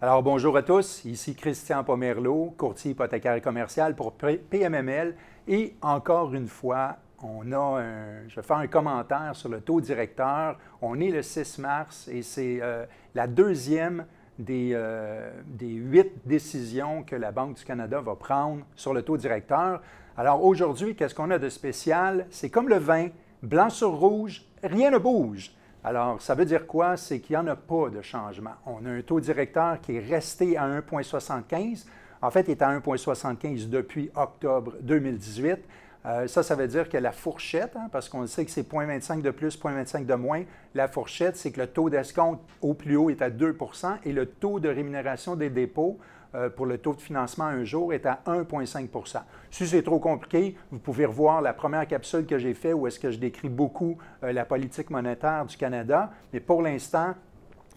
Alors bonjour à tous, ici Christian Pomerleau, courtier hypothécaire et commercial pour PMML et encore une fois, on a un, je vais faire un commentaire sur le taux directeur. On est le 6 mars et c'est euh, la deuxième des, euh, des, huit décisions que la Banque du Canada va prendre sur le taux directeur. Alors aujourd'hui, qu'est-ce qu'on a de spécial? C'est comme le vin, blanc sur rouge, rien ne bouge. Alors, ça veut dire quoi? C'est qu'il n'y en a pas de changement. On a un taux directeur qui est resté à 1,75. En fait, il est à 1,75 depuis octobre 2018. Euh, ça, ça veut dire que la fourchette, hein, parce qu'on sait que c'est 0,25 de plus, 0,25 de moins, la fourchette, c'est que le taux d'escompte au plus haut est à 2% et le taux de rémunération des dépôts pour le taux de financement un jour est à 1,5% Si c'est trop compliqué, vous pouvez revoir la première capsule que j'ai faite où est-ce que je décris beaucoup euh, la politique monétaire du Canada. Mais pour l'instant,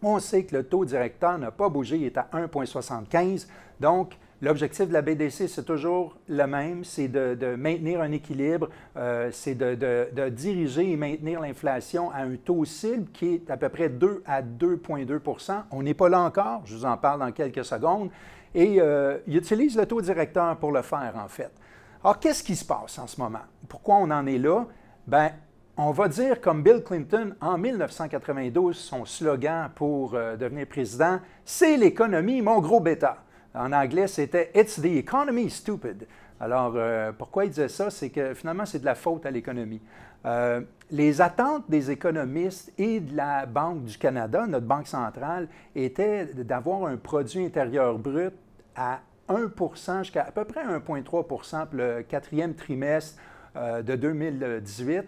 on sait que le taux directeur n'a pas bougé, il est à 1,75. Donc, L'objectif de la BDC, c'est toujours le même, c'est de, maintenir un équilibre, euh, c'est de, diriger et maintenir l'inflation à un taux cible qui est à peu près 2 à 2,2% On n'est pas là encore, je vous en parle dans quelques secondes, et euh, il utilise le taux directeur pour le faire, en fait. Alors, qu'est-ce qui se passe en ce moment? Pourquoi on en est là? Bien, on va dire comme Bill Clinton en 1992, son slogan pour euh, devenir président, c'est l'économie, mon gros bêta. En anglais, c'était It's the economy, stupid. Alors, euh, pourquoi il disait ça? C'est que finalement, c'est de la faute à l'économie. Euh, les attentes des économistes et de la Banque du Canada, notre banque centrale, étaient d'avoir un produit intérieur brut à 1% jusqu'à à peu près 1,3% pour le quatrième trimestre euh, de 2018.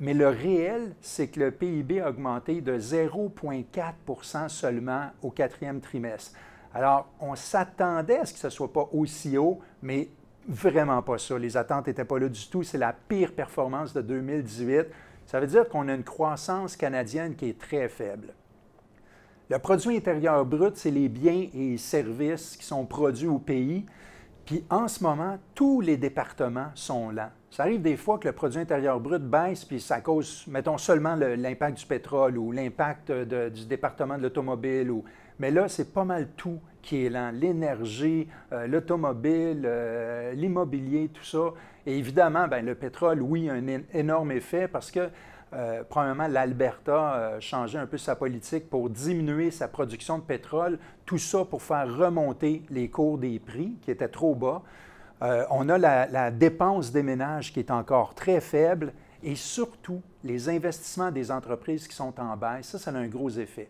mais le réel, c'est que le PIB a augmenté de 0,4% seulement au quatrième trimestre. Alors, on s'attendait à ce que ce ne soit pas aussi haut, mais vraiment pas ça. Les attentes n'étaient pas là du tout. C'est la pire performance de 2018. Ça veut dire qu'on a une croissance canadienne qui est très faible. Le produit intérieur brut, c'est les biens et services qui sont produits au pays. Puis en ce moment, tous les départements sont lents. Ça arrive des fois que le produit intérieur brut baisse, puis ça cause, mettons, seulement l'impact du pétrole ou l'impact du département de l'automobile mais là, c'est pas mal tout qui est lent. L'énergie, euh, l'automobile, euh, l'immobilier, tout ça. Et évidemment, ben, le pétrole, oui, a un énorme effet parce que, euh, premièrement, l'Alberta a changé un peu sa politique pour diminuer sa production de pétrole. Tout ça pour faire remonter les cours des prix qui étaient trop bas. On a la, dépense des ménages qui est encore très faible et surtout les investissements des entreprises qui sont en baisse. Ça, ça a un gros effet.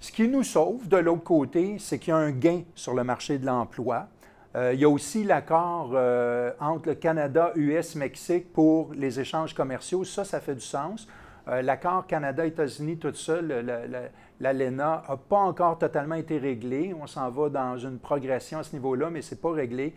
Ce qui nous sauve de l'autre côté, c'est qu'il y a un gain sur le marché de l'emploi. Euh, il y a aussi l'accord euh, entre le Canada, US, Mexique pour les échanges commerciaux. Ça, ça fait du sens. Euh, l'accord Canada-États-Unis tout seul, l'ALENA, n'a pas encore totalement été réglé. On s'en va dans une progression à ce niveau-là, mais ce n'est pas réglé.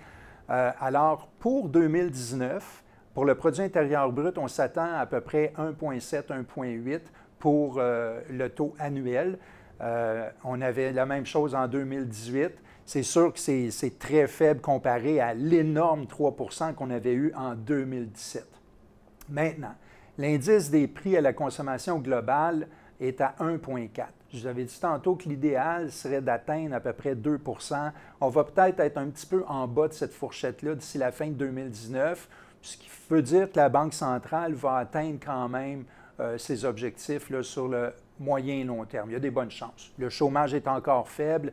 Alors, pour 2019, pour le produit intérieur brut, on s'attend à peu près 1,7, 1,8 pour le taux annuel. Euh, on avait la même chose en 2018. C'est sûr que c'est très faible comparé à l'énorme 3 qu'on avait eu en 2017. Maintenant, l'indice des prix à la consommation globale est à 1,4. Je vous avais dit tantôt que l'idéal serait d'atteindre à peu près 2% On va peut-être être un petit peu en bas de cette fourchette-là d'ici la fin de 2019, ce qui veut dire que la Banque centrale va atteindre quand même euh, ses objectifs là, sur le moyen et long terme. Il y a des bonnes chances. Le chômage est encore faible.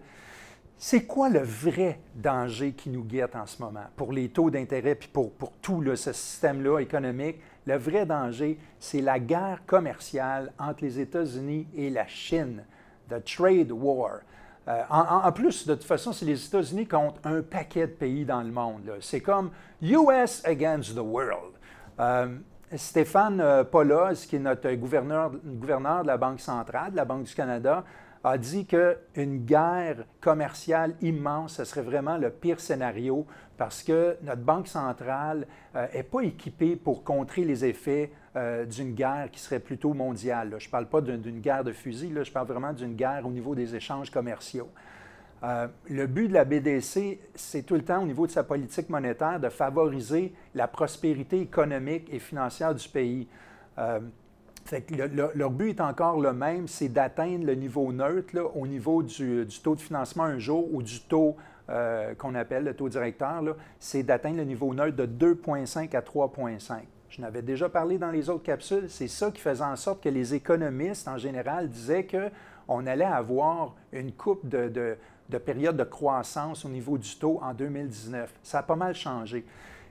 C'est quoi le vrai danger qui nous guette en ce moment pour les taux d'intérêt puis pour, pour tout ce système-là économique? Le vrai danger, c'est la guerre commerciale entre les États-Unis et la Chine, the trade war. Euh, en, plus, de toute façon, c'est les États-Unis contre un paquet de pays dans le monde. C'est comme US against the world. Euh, Stéphane euh, Polos, qui est notre gouverneur de la Banque centrale, de la Banque du Canada, a dit qu'une guerre commerciale immense, ce serait vraiment le pire scénario parce que notre Banque centrale n'est euh, pas équipée pour contrer les effets euh, d'une guerre qui serait plutôt mondiale. Je ne parle pas d'une guerre de fusil, je parle vraiment d'une guerre au niveau des échanges commerciaux. Euh, le but de la BDC, c'est tout le temps, au niveau de sa politique monétaire, de favoriser la prospérité économique et financière du pays. Il euh, leur but est encore le même, c'est d'atteindre le niveau neutre au niveau du, taux de financement un jour ou du taux euh, qu'on appelle le taux directeur, c'est d'atteindre le niveau neutre de 2,5 à 3,5. Je n'avais déjà parlé dans les autres capsules, c'est ça qui faisait en sorte que les économistes en général disaient qu'on allait avoir une coupe de, de période de croissance au niveau du taux en 2019. Ça a pas mal changé.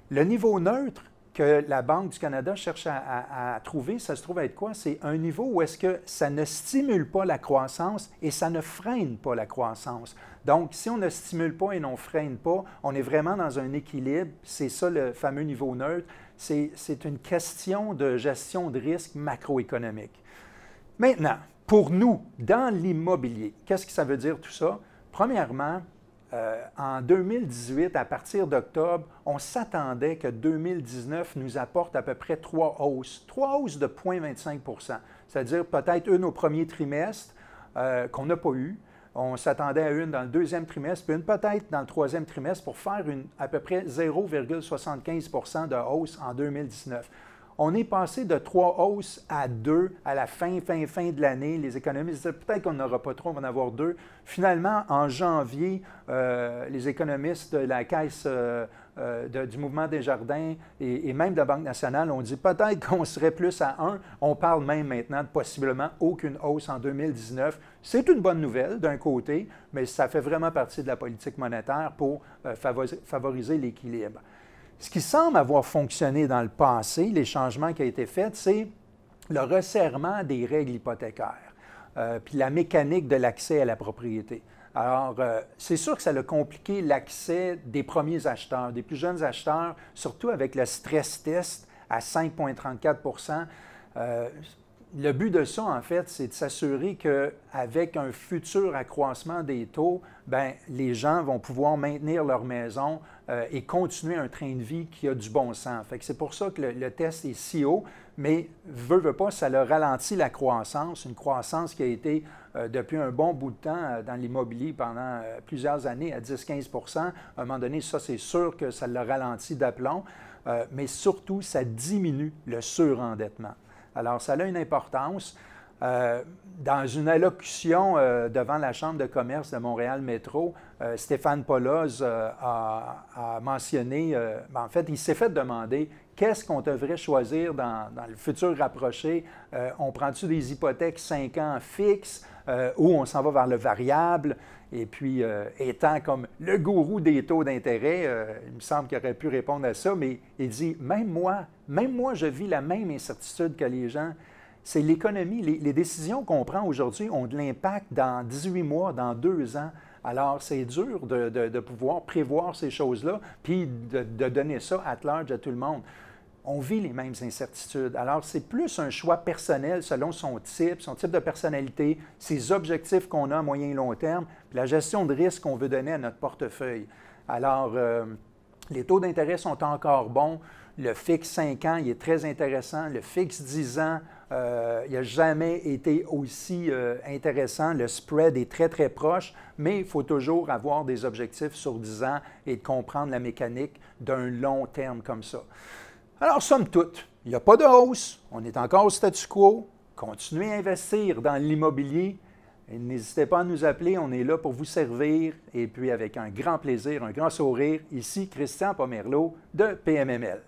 Le niveau neutre, que la Banque du Canada cherche à, trouver, ça se trouve être quoi? C'est un niveau où est-ce que ça ne stimule pas la croissance et ça ne freine pas la croissance. Donc, si on ne stimule pas et on ne freine pas, on est vraiment dans un équilibre. C'est ça le fameux niveau neutre. C'est une question de gestion de risque macroéconomique. Maintenant, pour nous, dans l'immobilier, qu'est-ce que ça veut dire tout ça? Premièrement, euh, en 2018, à partir d'octobre, on s'attendait que 2019 nous apporte à peu près trois hausses, trois hausses de 0,25% c'est-à-dire peut-être une au premier trimestre euh, qu'on n'a pas eu. On s'attendait à une dans le deuxième trimestre, puis une peut-être dans le troisième trimestre pour faire une, à peu près 0,75% de hausse en 2019. On est passé de trois hausses à deux à la fin, fin, fin de l'année. Les économistes disaient peut-être qu'on n'aura pas trop, on va en avoir deux. Finalement, en janvier, euh, les économistes de la Caisse euh, euh, du Mouvement des Jardins et, même de la Banque nationale ont dit peut-être qu'on serait plus à un. On parle même maintenant de possiblement aucune hausse en 2019. C'est une bonne nouvelle d'un côté, mais ça fait vraiment partie de la politique monétaire pour favoriser l'équilibre. Ce qui semble avoir fonctionné dans le passé, les changements qui ont été faits, c'est le resserrement des règles hypothécaires, euh, puis la mécanique de l'accès à la propriété. Alors, euh, c'est sûr que ça a compliqué l'accès des premiers acheteurs, des plus jeunes acheteurs, surtout avec le stress test à 5,34% le but de ça, en fait, c'est de s'assurer qu'avec un futur accroissement des taux, ben, les gens vont pouvoir maintenir leur maison euh, et continuer un train de vie qui a du bon sens. c'est pour ça que le, test est si haut, mais veut, veut pas, ça a ralenti la croissance, une croissance qui a été euh, depuis un bon bout de temps euh, dans l'immobilier pendant plusieurs années à 10-15% À un moment donné, ça, c'est sûr que ça l'a ralenti d'aplomb, mais surtout, ça diminue le surendettement. Alors, ça a une importance. Euh, dans une allocution euh, devant la Chambre de commerce de Montréal Métro, euh, Stéphane Poloz a, mentionné, ben, en fait, il s'est fait demander qu'est-ce qu'on devrait choisir dans, le futur rapproché? on prend-tu des hypothèques 5 ans fixes ou on s'en va vers le variable? Et puis, étant comme le gourou des taux d'intérêt, il me semble qu'il aurait pu répondre à ça, mais il dit, même moi, même moi, je vis la même incertitude que les gens. C'est l'économie. Les, décisions qu'on prend aujourd'hui ont de l'impact dans 18 mois, dans deux ans. Alors, c'est dur de, pouvoir prévoir ces choses-là, puis de, donner ça à large à tout le monde. On vit les mêmes incertitudes. Alors, c'est plus un choix personnel selon son type, son type de personnalité, ses objectifs qu'on a à moyen et long terme, puis la gestion de risque qu'on veut donner à notre portefeuille. Alors, euh, les taux d'intérêt sont encore bons. Le fixe 5 ans, il est très intéressant. Le fixe 10 ans, euh, il n'a jamais été aussi euh, intéressant. Le spread est très, très proche, mais il faut toujours avoir des objectifs sur 10 ans et de comprendre la mécanique d'un long terme comme ça. Alors, somme toute, il n'y a pas de hausse, on est encore au statu quo. Continuez à investir dans l'immobilier. N'hésitez pas à nous appeler, on est là pour vous servir. Et puis, avec un grand plaisir, un grand sourire, ici Christian Pomerleau de PMML.